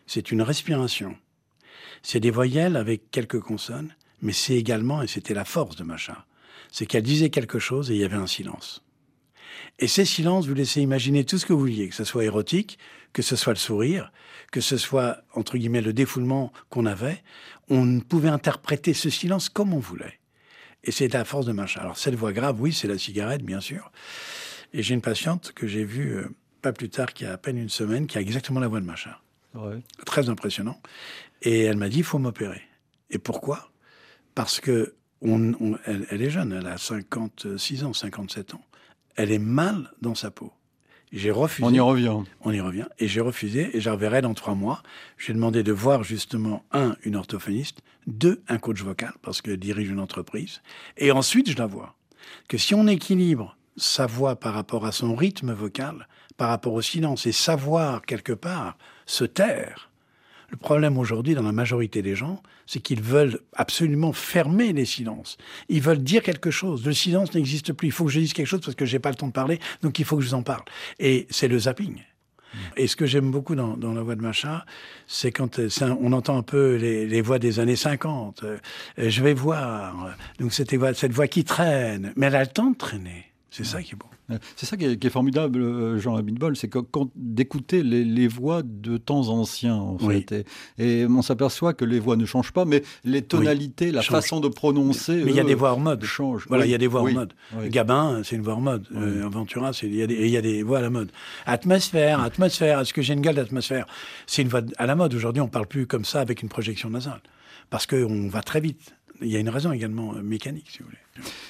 c'est une respiration. C'est des voyelles avec quelques consonnes, mais c'est également, et c'était la force de Macha, c'est qu'elle disait quelque chose et il y avait un silence. Et ces silences, vous laissez imaginer tout ce que vous vouliez, que ce soit érotique, que ce soit le sourire, que ce soit, entre guillemets, le défoulement qu'on avait. On pouvait interpréter ce silence comme on voulait. Et c'est la force de Macha. Alors, cette voix grave, oui, c'est la cigarette, bien sûr. Et j'ai une patiente que j'ai vue euh, pas plus tard qu'il y a à peine une semaine, qui a exactement la voix de Macha. Ouais. Très impressionnant. Et elle m'a dit, il faut m'opérer. Et pourquoi? Parce que on, on, elle, elle, est jeune, elle a 56 ans, 57 ans. Elle est mal dans sa peau. J'ai refusé. On y revient. On y revient. Et j'ai refusé, et je reverrai dans trois mois. J'ai demandé de voir justement, un, une orthophoniste, deux, un coach vocal, parce qu'elle dirige une entreprise. Et ensuite, je la vois. Que si on équilibre sa voix par rapport à son rythme vocal, par rapport au silence, et savoir quelque part se taire, le problème aujourd'hui dans la majorité des gens, c'est qu'ils veulent absolument fermer les silences. Ils veulent dire quelque chose. Le silence n'existe plus. Il faut que je dise quelque chose parce que j'ai pas le temps de parler, donc il faut que je vous en parle. Et c'est le zapping. Et ce que j'aime beaucoup dans, dans, la voix de Macha, c'est quand euh, un, on entend un peu les, les, voix des années 50. Euh, je vais voir. Donc cette voix, cette voix qui traîne, mais elle a le temps de traîner. C'est ça qui est beau. C'est ça qui est, qui est, formidable, Jean Abitbol, c'est d'écouter les, les, voix de temps anciens, en oui. fait. Et, et on s'aperçoit que les voix ne changent pas, mais les tonalités, oui, la change. façon de prononcer. Mais il y a des voix en mode. Changent. Voilà, il oui, y a des voix en mode. Gabin, c'est une voix en mode. Euh, Ventura, il y, a des, il y a des voix à la mode. Atmosphère, atmosphère. Est-ce que j'ai une gueule d'atmosphère? C'est une voix à la mode. Aujourd'hui, on parle plus comme ça avec une projection nasale. Parce qu'on va très vite. Il y a une raison également mécanique, si vous voulez.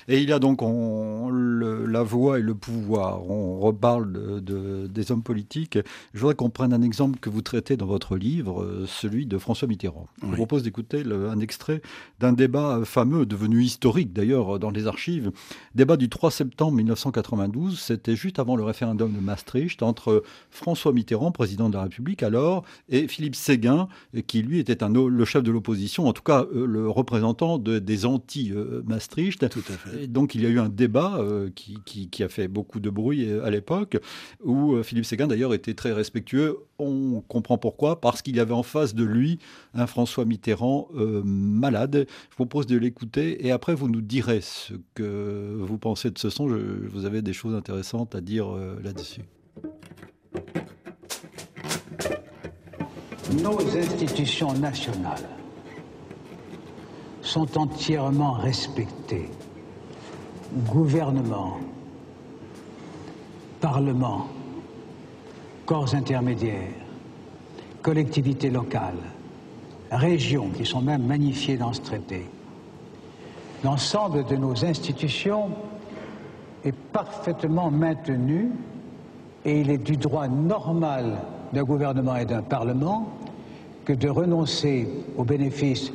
Et il y a donc on, le, la voix et le pouvoir. On reparle de, de, des hommes politiques. Je voudrais qu'on prenne un exemple que vous traitez dans votre livre, celui de François Mitterrand. Oui. Je vous propose d'écouter un extrait d'un débat fameux, devenu historique d'ailleurs dans les archives. Débat du 3 septembre 1992. C'était juste avant le référendum de Maastricht entre François Mitterrand, président de la République alors, et Philippe Séguin, qui lui était un, le chef de l'opposition, en tout cas le représentant de, des anti-Maastricht. Tout à fait. Et donc il y a eu un débat euh, qui, qui, qui, a fait beaucoup de bruit à l'époque, où euh, Philippe Séguin d'ailleurs était très respectueux. On comprend pourquoi, parce qu'il y avait en face de lui un François Mitterrand euh, malade. Je vous propose de l'écouter et après vous nous direz ce que vous pensez de ce son. Je, vous avez des choses intéressantes à dire là-dessus. Nos institutions nationales sont entièrement respectées gouvernement, parlement, corps intermédiaires, collectivités locales, régions qui sont même magnifiées dans ce traité. L'ensemble de nos institutions est parfaitement maintenu et il est du droit normal d'un gouvernement et d'un parlement que de renoncer au bénéfice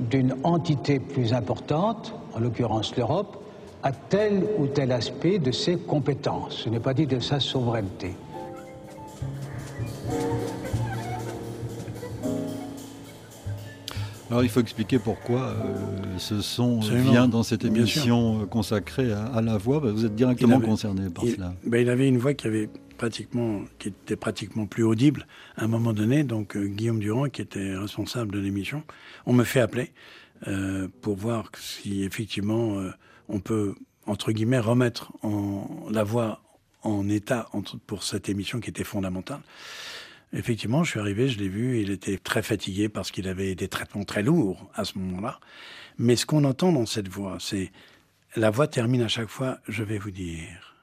d'une entité plus importante, en l'occurrence l'Europe, à tel ou tel aspect de ses compétences. Ce n'est pas dit de sa souveraineté. Alors il faut expliquer pourquoi euh, ce son Absolument. vient dans cette émission consacrée à, à, la voix. Vous êtes directement avait, concerné par il, cela. Ben, il avait une voix qui avait pratiquement, qui était pratiquement plus audible à un moment donné. Donc euh, Guillaume Durand, qui était responsable de l'émission, on me fait appeler euh, pour voir si effectivement euh, on peut entre guillemets remettre en, la voix en état pour cette émission qui était fondamentale. Effectivement, je suis arrivé, je l'ai vu, il était très fatigué parce qu'il avait des traitements très lourds à ce moment-là. Mais ce qu'on entend dans cette voix, c'est la voix termine à chaque fois, je vais vous dire,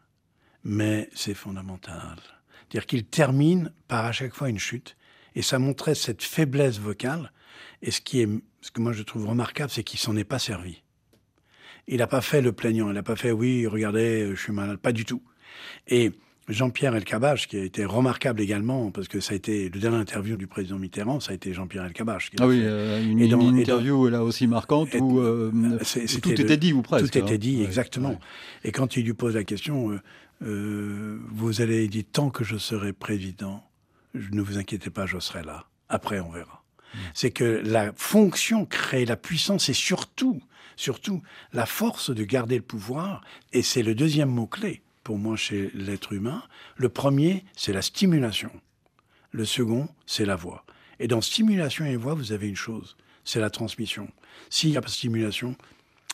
mais c'est fondamental. C'est-à-dire qu'il termine par à chaque fois une chute, et ça montrait cette faiblesse vocale. Et ce qui est, ce que moi je trouve remarquable, c'est qu'il s'en est pas servi. Il n'a pas fait le plaignant, il n'a pas fait oui, regardez, je suis malade, pas du tout. Et Jean-Pierre Elkabbach, qui a été remarquable également, parce que ça a été le dernier interview du président Mitterrand, ça a été Jean-Pierre Elkabbach. Ah oui, euh, une, et dans, une interview là aussi marquante où euh, tout était dit ou presque. Tout était dit, exactement. Et quand il lui pose la question, euh, euh, vous allez dire tant que je serai président, ne vous inquiétez pas, je serai là. Après, on verra. Mmh. C'est que la fonction crée la puissance et surtout, surtout la force de garder le pouvoir. Et c'est le deuxième mot clé pour moi chez l'être humain. Le premier, c'est la stimulation. Le second, c'est la voix. Et dans stimulation et voix, vous avez une chose, c'est la transmission. S'il n'y a pas de stimulation,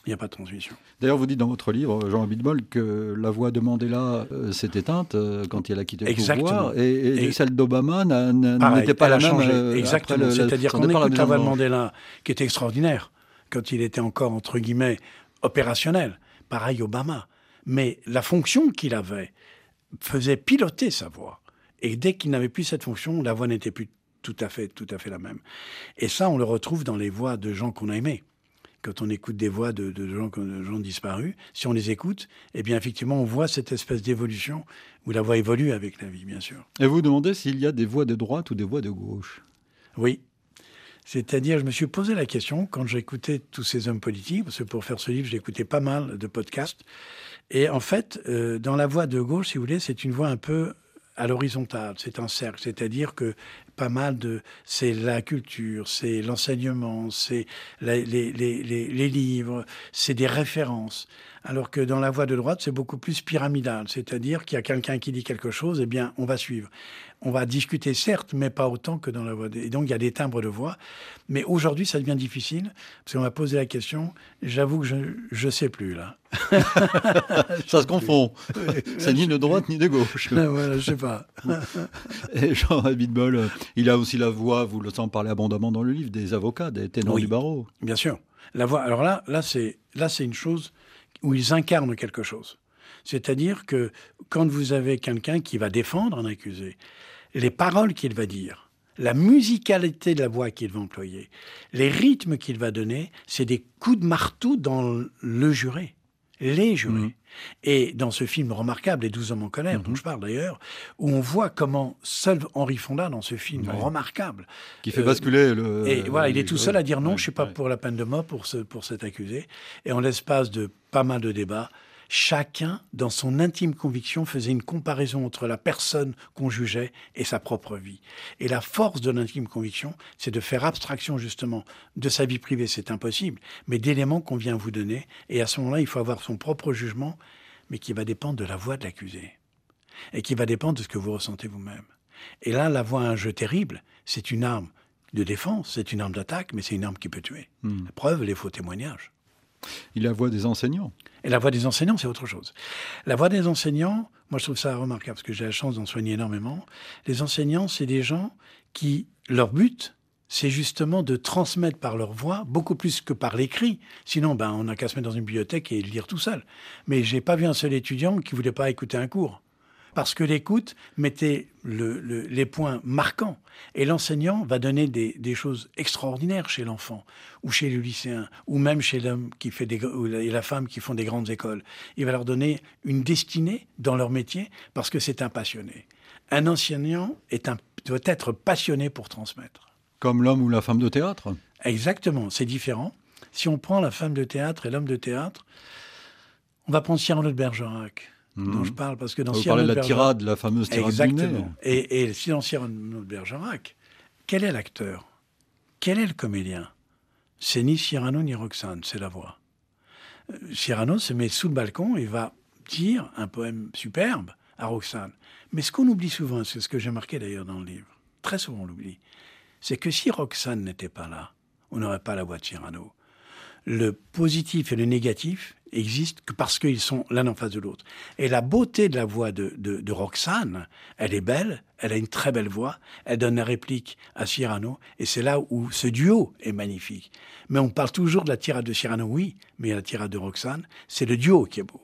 il n'y a pas de transmission. D'ailleurs, vous dites dans votre livre, Jean Abitbol, que la voix de Mandela euh, s'est éteinte euh, quand il a quitté le pouvoir, et, et, celle d'Obama n'était pas la même. Euh, Exactement. C'est-à-dire qu'on écoute la voix de Mandela, qui était extraordinaire, quand il était encore, entre guillemets, opérationnel. Pareil, Obama mais la fonction qu'il avait faisait piloter sa voix. Et dès qu'il n'avait plus cette fonction, la voix n'était plus tout à fait, tout à fait la même. Et ça, on le retrouve dans les voix de gens qu'on a aimés. Quand on écoute des voix de, gens, de gens disparus, si on les écoute, eh bien effectivement, on voit cette espèce d'évolution où la voix évolue avec la vie, bien sûr. Et vous demandez s'il y a des voix de droite ou des voix de gauche? Oui, c'est-à-dire, je me suis posé la question quand j'écoutais tous ces hommes politiques, parce que pour faire ce livre, j'écoutais pas mal de podcasts. Et en fait, euh, dans la voie de gauche, si vous voulez, c'est une voie un peu à l'horizontale, c'est un cercle, c'est-à-dire que pas mal de... C'est la culture, c'est l'enseignement, c'est les, les, livres, c'est des références. Alors que dans la voie de droite, c'est beaucoup plus pyramidal, c'est-à-dire qu'il y a quelqu'un qui dit quelque chose, eh bien, on va suivre on va discuter certes, mais pas autant que dans la voix. Et donc il y a des timbres de voix. Mais aujourd'hui, ça devient difficile parce qu'on m'a posé la question. J'avoue que je ne sais plus là. ça se confond. C'est ni de droite ni de gauche. Ah, voilà, je sais pas. Et Jean Abitbol, il a aussi la voix, vous le sentez parler abondamment dans le livre, des avocats, des ténors du barreau. Bien sûr. La voix. Alors là, là c'est une chose où ils incarnent quelque chose. C'est-à-dire que quand vous avez quelqu'un qui va défendre un accusé, les paroles qu'il va dire, la musicalité de la voix qu'il va employer, les rythmes qu'il va donner, c'est des coups de marteau dans le juré, les jurés. Mmh. Et dans ce film remarquable, Les Douze hommes en colère, dont mmh. je parle d'ailleurs, où on voit comment seul Henri Fonda, dans ce film remarquable, qui fait basculer le. Et voilà, il est tout seul à dire non, je suis pas pour la peine de mort pour, ce, pour cet accusé. Et en l'espace de pas mal de débats, chacun, dans son intime conviction, faisait une comparaison entre la personne qu'on jugeait et sa propre vie. Et la force de l'intime conviction, c'est de faire abstraction justement de sa vie privée, c'est impossible, mais d'éléments qu'on vient vous donner. Et à ce moment-là, il faut avoir son propre jugement, mais qui va dépendre de la voix de l'accusé. Et qui va dépendre de ce que vous ressentez vous-même. Et là, la voix a un jeu terrible. C'est une arme de défense, c'est une arme d'attaque, mais c'est une arme qui peut tuer. Hmm. La preuve, les faux témoignages. Il la voix des enseignants. Et la voix des enseignants, c'est autre chose. La voix des enseignants, moi je trouve ça remarquable parce que j'ai la chance d'en soigner énormément. Les enseignants, c'est des gens qui, leur but, c'est justement de transmettre par leur voix beaucoup plus que par l'écrit. Sinon, ben, on n'a qu'à se mettre dans une bibliothèque et lire tout seul. Mais j'ai pas vu un seul étudiant qui voulait pas écouter un cours parce que l'écoute mettait les points marquants. Et l'enseignant va donner des, choses extraordinaires chez l'enfant, ou chez le lycéen, ou même chez l'homme qui fait des, ou la femme qui font des grandes écoles. Il va leur donner une destinée dans leur métier parce que c'est un passionné. Un enseignant est un, doit être passionné pour transmettre. Comme l'homme ou la femme de théâtre Exactement, c'est différent. Si on prend la femme de théâtre et l'homme de théâtre, on va prendre Cyrano de Bergerac dont je parle, parce que dans Vous parlez de la tirade, la fameuse tirade Exactement. Et, et si dans Cyrano de Bergerac, quel est l'acteur? Quel est le comédien? C'est ni Cyrano ni Roxane, c'est la voix. Euh, Cyrano se met sous le balcon et va dire un poème superbe à Roxane. Mais ce qu'on oublie souvent, c'est ce que j'ai marqué d'ailleurs dans le livre, très souvent on l'oublie, c'est que si Roxane n'était pas là, on n'aurait pas la voix de Cyrano. Le positif et le négatif existent que parce qu'ils sont l'un en face de l'autre. Et la beauté de la voix de, Roxane, elle est belle, elle a une très belle voix, elle donne la réplique à Cyrano, et c'est là où ce duo est magnifique. Mais on parle toujours de la tirade de Cyrano, oui, mais la tirade de Roxane, c'est le duo qui est beau.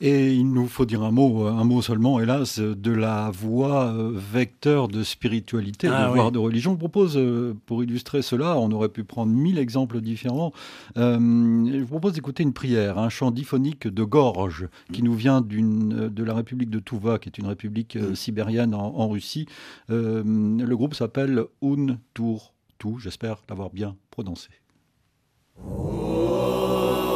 Et il nous faut dire un mot, un mot seulement, hélas, de la voix euh, vecteur de spiritualité, Ah, voire oui. de religion. Je propose, euh, pour illustrer cela, on aurait pu prendre mille exemples différents. Euh, je vous propose d'écouter une prière, un chant diphonique de gorge, qui nous vient d'une, euh, de la République de Touva, qui est une république euh, sibérienne en, en Russie. Euh, le groupe s'appelle Un Tour Tout, j'espère l'avoir bien prononcé. Le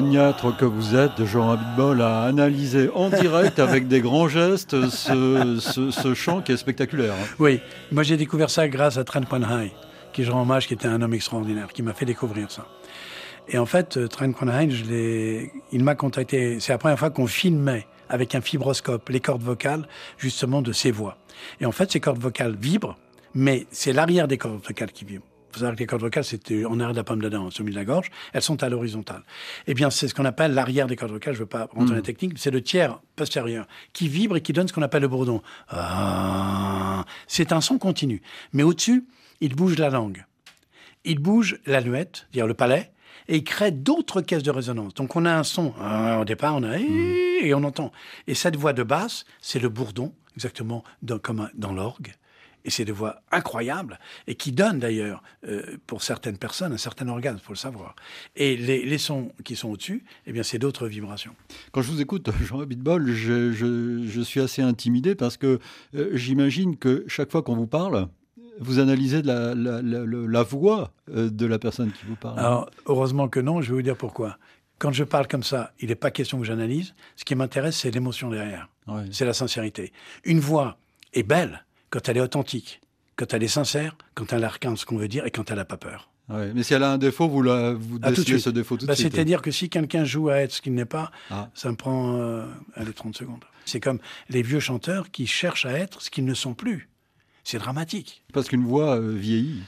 que vous êtes, Jean Abitbol, a analysé en direct avec des grands gestes ce, ce- chant qui est spectaculaire. Oui, moi j'ai découvert ça grâce à Trent Quanhai, qui je rends hommage, qui était un homme extraordinaire, qui m'a fait découvrir ça. Et en fait, euh, Trent l'ai- il m'a contacté, c'est la première fois qu'on filmait avec un fibroscope les cordes vocales, justement de ses voix. Et en fait, ces cordes vocales vibrent, mais c'est l'arrière des cordes vocales qui vibrent. Il faut savoir que les cordes vocales, c'était en arrière de la pomme d'Adam, au milieu de la gorge, elles sont à l'horizontale. Eh bien, c'est ce qu'on appelle l'arrière des cordes vocales, je ne veux pas rentrer dans la technique, c'est le tiers postérieur qui vibre et qui donne ce qu'on appelle le bourdon. Ah, c'est un son continu. Mais au-dessus, il bouge la langue. Il bouge la luette, dire le palais, et il crée d'autres caisses de résonance. Donc on a un son, ah, au départ on a et on entend. Et cette voix de basse, c'est le bourdon, exactement dans- comme dans l'orgue. Et c'est des voix incroyables, et qui donnent d'ailleurs, euh, pour certaines personnes, un certain orgasme, faut le savoir. Et les, les sons qui sont au-dessus, eh bien c'est d'autres vibrations. Quand je vous écoute, Jean Abitbol, je, je- je suis assez intimidé parce que euh, j'imagine que chaque fois qu'on vous parle, vous analysez la, la- la- le- la voix euh, de la personne qui vous parle. Alors, heureusement que non, je vais vous dire pourquoi. Quand je parle comme ça, il n'est pas question que j'analyse. Ce qui m'intéresse, c'est l'émotion derrière. Ouais. C'est la sincérité. Une voix est belle quand elle est authentique, quand elle est sincère, quand elle incarne ce qu'on veut dire et quand elle n'a pas peur. Ouais, Mais si elle a un défaut, vous, la, vous Ah, ce défaut tout de Bah, suite. C'est-à-dire que si quelqu'un joue à être ce qu'il n'est pas, Ah. ça me prend euh, allez, 30 secondes. C'est comme les vieux chanteurs qui cherchent à être ce qu'ils ne sont plus. C'est dramatique. Parce qu'une voix euh, vieillit.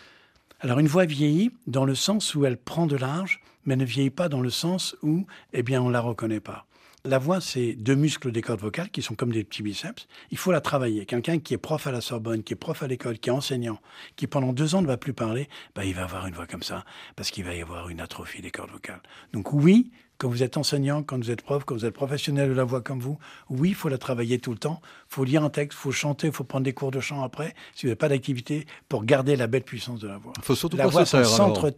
Alors une voix vieillit dans le sens où elle prend de l'âge, mais ne vieillit pas dans le sens où, eh bien, on la reconnaît pas. La voix, c'est deux muscles des cordes vocales qui sont comme des petits biceps. Il faut la travailler. Quelqu'un qui est prof à la Sorbonne, qui est prof à l'école, qui est enseignant, qui pendant deux ans ne va plus parler, bah, il va avoir une voix comme ça, parce qu'il va y avoir une atrophie des cordes vocales. Donc oui, quand vous êtes enseignant, quand vous êtes prof, quand vous êtes professionnel de la voix comme vous, oui, il faut la travailler tout le temps. Il faut lire un texte, il faut chanter, il faut prendre des cours de chant après, si vous n'avez pas d'activité, pour garder la belle puissance de la voix. Il faut surtout la pas voix, se taire,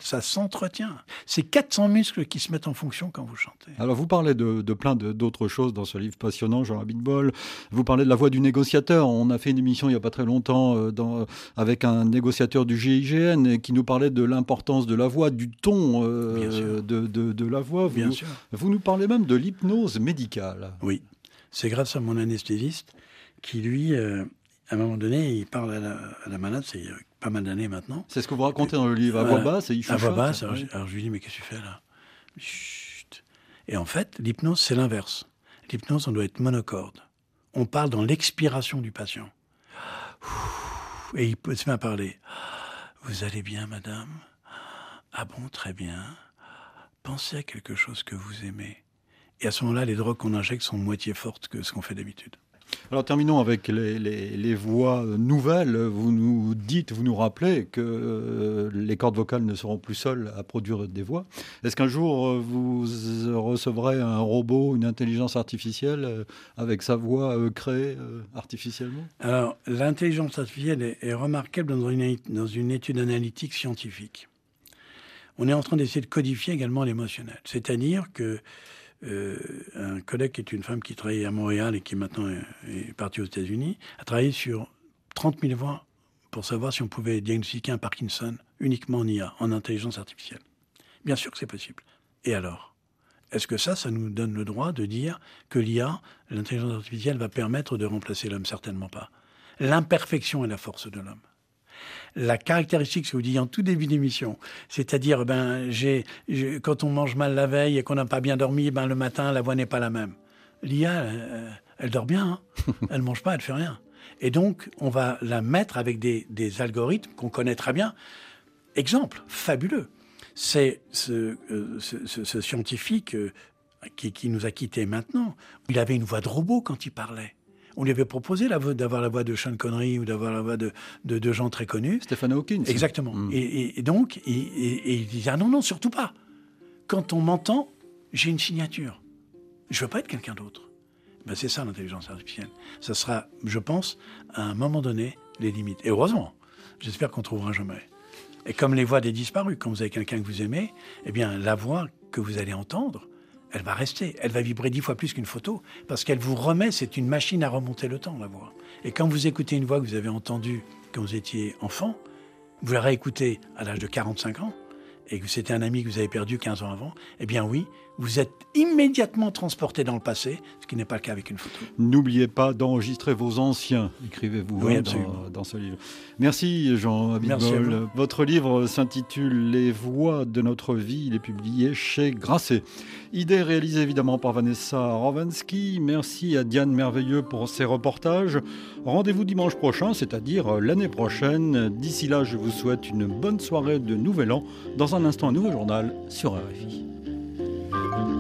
ça s'entretient. C'est 400 muscles qui se mettent en fonction quand vous chantez. Alors, vous parlez de, de plein d'autres choses dans ce livre passionnant, Jean Abitbol. Vous parlez de la voix du négociateur. On a fait une émission il n'y a pas très longtemps euh, dans- avec un négociateur du GIGN qui nous parlait de l'importance de la voix, du ton euh, de, de- de la voix. Vous, Bien sûr. vous nous parlez même de l'hypnose médicale. Oui. C'est grâce à mon anesthésiste qui, lui, euh, à un moment donné, il parle à la, à la malade, c'est a pas mal d'années maintenant. C'est ce que vous racontez dans le livre, à voix basse, et il À voix basse. Alors, je- alors je lui dis, mais qu'est-ce que tu fais là? Chut. Et en fait, l'hypnose, c'est l'inverse. L'hypnose, on doit être monocorde. On parle dans l'expiration du patient. Et il peut se met à parler. Vous allez bien, madame? Ah bon, très bien. Pensez à quelque chose que vous aimez. Et à ce moment-là, les drogues qu'on injecte sont moitié fortes que ce qu'on fait d'habitude. Alors terminons avec les, voix nouvelles. Vous nous dites, vous nous rappelez que euh, les cordes vocales ne seront plus seules à produire des voix. Est-ce qu'un jour euh, vous recevrez un robot, une intelligence artificielle euh, avec sa voix créée artificiellement? Alors l'intelligence artificielle est, remarquable dans une, dans une étude analytique scientifique. On est en train d'essayer de codifier également l'émotionnel. C'est-à-dire que euh, un collègue qui est une femme qui travaille à Montréal et qui maintenant est, partie aux États-Unis, a travaillé sur 30 000 voix pour savoir si on pouvait diagnostiquer un Parkinson uniquement en IA, en intelligence artificielle. Bien sûr que c'est possible. Et alors? Est-ce que ça, ça nous donne le droit de dire que l'IA, l'intelligence artificielle, va permettre de remplacer l'homme? Certainement pas. L'imperfection est la force de l'homme la caractéristique, ce que vous dites en tout début d'émission, c'est-à-dire, ben, j'ai, quand on mange mal la veille et qu'on n'a pas bien dormi, ben, le matin, la voix n'est pas la même. L'IA, euh, elle, dort bien, hein. elle mange pas, elle fait rien. Et donc, on va la mettre avec des, algorithmes qu'on connaît très bien. Exemple fabuleux, c'est ce, euh, scientifique euh, qui, qui, nous a quittés maintenant. Il avait une voix de robot quand il parlait. On lui avait proposé d'avoir la voix de Sean Connery ou d'avoir la voix de, de, gens très connus. Stéphane Hawkins. Exactement. Mm. Et, donc, il disait ah non, non, surtout pas. Quand on m'entend, j'ai une signature. Je veux pas être quelqu'un d'autre. Ben, c'est ça l'intelligence artificielle. Ça sera, je pense, à un moment donné, les limites. Et heureusement, j'espère qu'on trouvera jamais. Et comme les voix des disparus, quand vous avez quelqu'un que vous aimez, eh bien, la voix que vous allez entendre, elle va rester. Elle va vibrer dix fois plus qu'une photo parce qu'elle vous remet, c'est une machine à remonter le temps, la voix. Et quand vous écoutez une voix que vous avez entendue quand vous étiez enfant, vous la réécoutez à l'âge de 45 ans et que c'était un ami que vous avez perdu 15 ans avant, eh bien oui, vous êtes immédiatement transporté dans le passé, ce qui n'est pas le cas avec une photo. N'oubliez pas d'enregistrer vos anciens, écrivez-vous hein, dans, ce livre. Merci Jean Abitbol. Votre livre s'intitule Les voix de notre vie, il est publié chez Grasset. Idée réalisée évidemment par Vanessa Rovansky. Merci à Diane Merveilleux pour ses reportages. Rendez-vous dimanche prochain, c'est-à-dire l'année prochaine. D'ici là, je vous souhaite une bonne soirée de Nouvel An. Dans un instant, un nouveau journal sur RFI. Mm-hmm.